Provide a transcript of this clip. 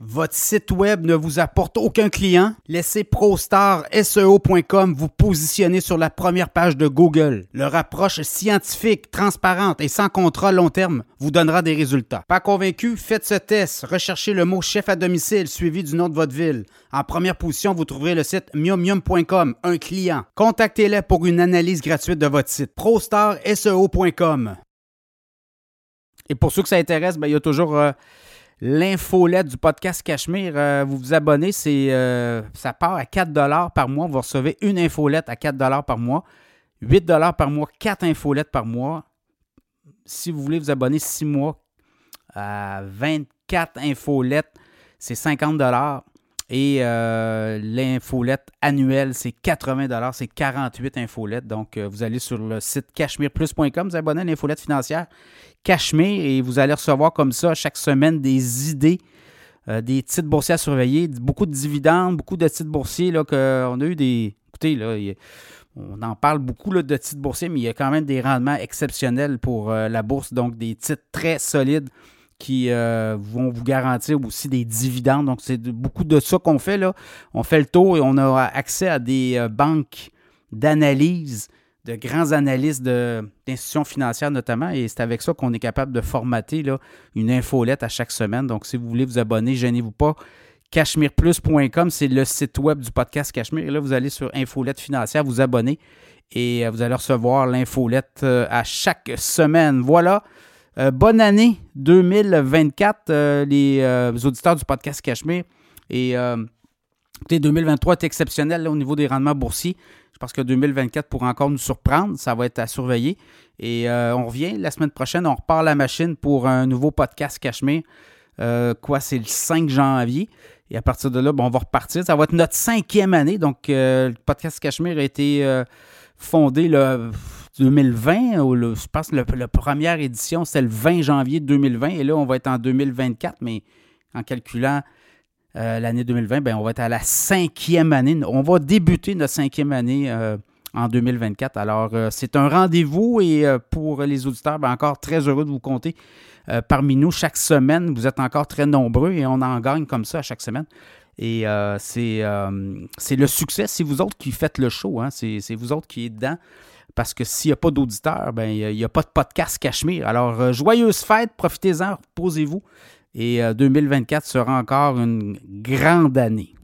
votre site web ne vous apporte aucun client? Laissez ProStarSEO.com vous positionner sur la première page de Google. Leur approche scientifique, transparente et sans contrat long terme vous donnera des résultats. Pas convaincu? Faites ce test. Recherchez le mot chef à domicile suivi du nom de votre ville. En première position, vous trouverez le site miumium.com, un client. Contactez-les pour une analyse gratuite de votre site. ProStarSEO.com. Et pour ceux que ça intéresse, ben, il y a toujours... Euh, l'infolette du podcast Cachemire. Euh, vous vous abonnez, c'est, euh, ça part à 4 par mois. Vous recevez une infolette à 4 par mois. 8 par mois, 4 infolettes par mois. Si vous voulez vous abonner 6 mois à 24 infolettes, c'est 50 et euh, l'infolette annuelle, c'est 80 c'est 48 infolettes. Donc, vous allez sur le site cachemireplus.com, vous abonnez à l'infolette financière Cachemire et vous allez recevoir comme ça chaque semaine des idées, euh, des titres boursiers à surveiller, beaucoup de dividendes, beaucoup de titres boursiers. Là, que on a eu des. Écoutez, là, on en parle beaucoup là, de titres boursiers, mais il y a quand même des rendements exceptionnels pour euh, la bourse, donc des titres très solides qui euh, vont vous garantir aussi des dividendes. Donc, c'est beaucoup de ça qu'on fait. Là. On fait le tour et on a accès à des banques d'analyse de grands analystes d'institutions financières notamment, et c'est avec ça qu'on est capable de formater là, une infolette à chaque semaine. Donc, si vous voulez vous abonner, gênez-vous pas. CashmirePlus.com, c'est le site web du podcast Cachemire. Et là, vous allez sur Infolette financière, vous abonner et euh, vous allez recevoir l'infolette euh, à chaque semaine. Voilà. Euh, bonne année 2024, les, auditeurs du podcast Cachemire. Et écoutez, 2023 est exceptionnel au niveau des rendements boursiers. Je pense que 2024 pourra encore nous surprendre. Ça va être à surveiller. Et euh, on revient la semaine prochaine. On repart la machine pour un nouveau podcast Cachemire. Euh, quoi, c'est le 5 janvier. Et à partir de là, on va repartir. Ça va être notre cinquième année. Donc, euh, le podcast Cachemire a été fondé le 2020. Ou je pense que la première édition, c'est le 20 janvier 2020. Et là, on va être en 2024. Mais en calculant euh, l'année 2020, ben, on va être à la cinquième année. On va débuter notre cinquième année euh, en 2024. Alors, euh, c'est un rendez-vous et pour les auditeurs, ben, encore très heureux de vous compter parmi nous chaque semaine. Vous êtes encore très nombreux et on en gagne comme ça à chaque semaine. Et c'est le succès. C'est vous autres qui faites le show. Hein. C'est vous autres qui êtes dedans. Parce que s'il n'y a pas d'auditeurs, ben, il n'y a, pas de podcast Cachemire. Alors, joyeuse fête, profitez-en, reposez-vous. Et 2024 euh, sera encore une grande année.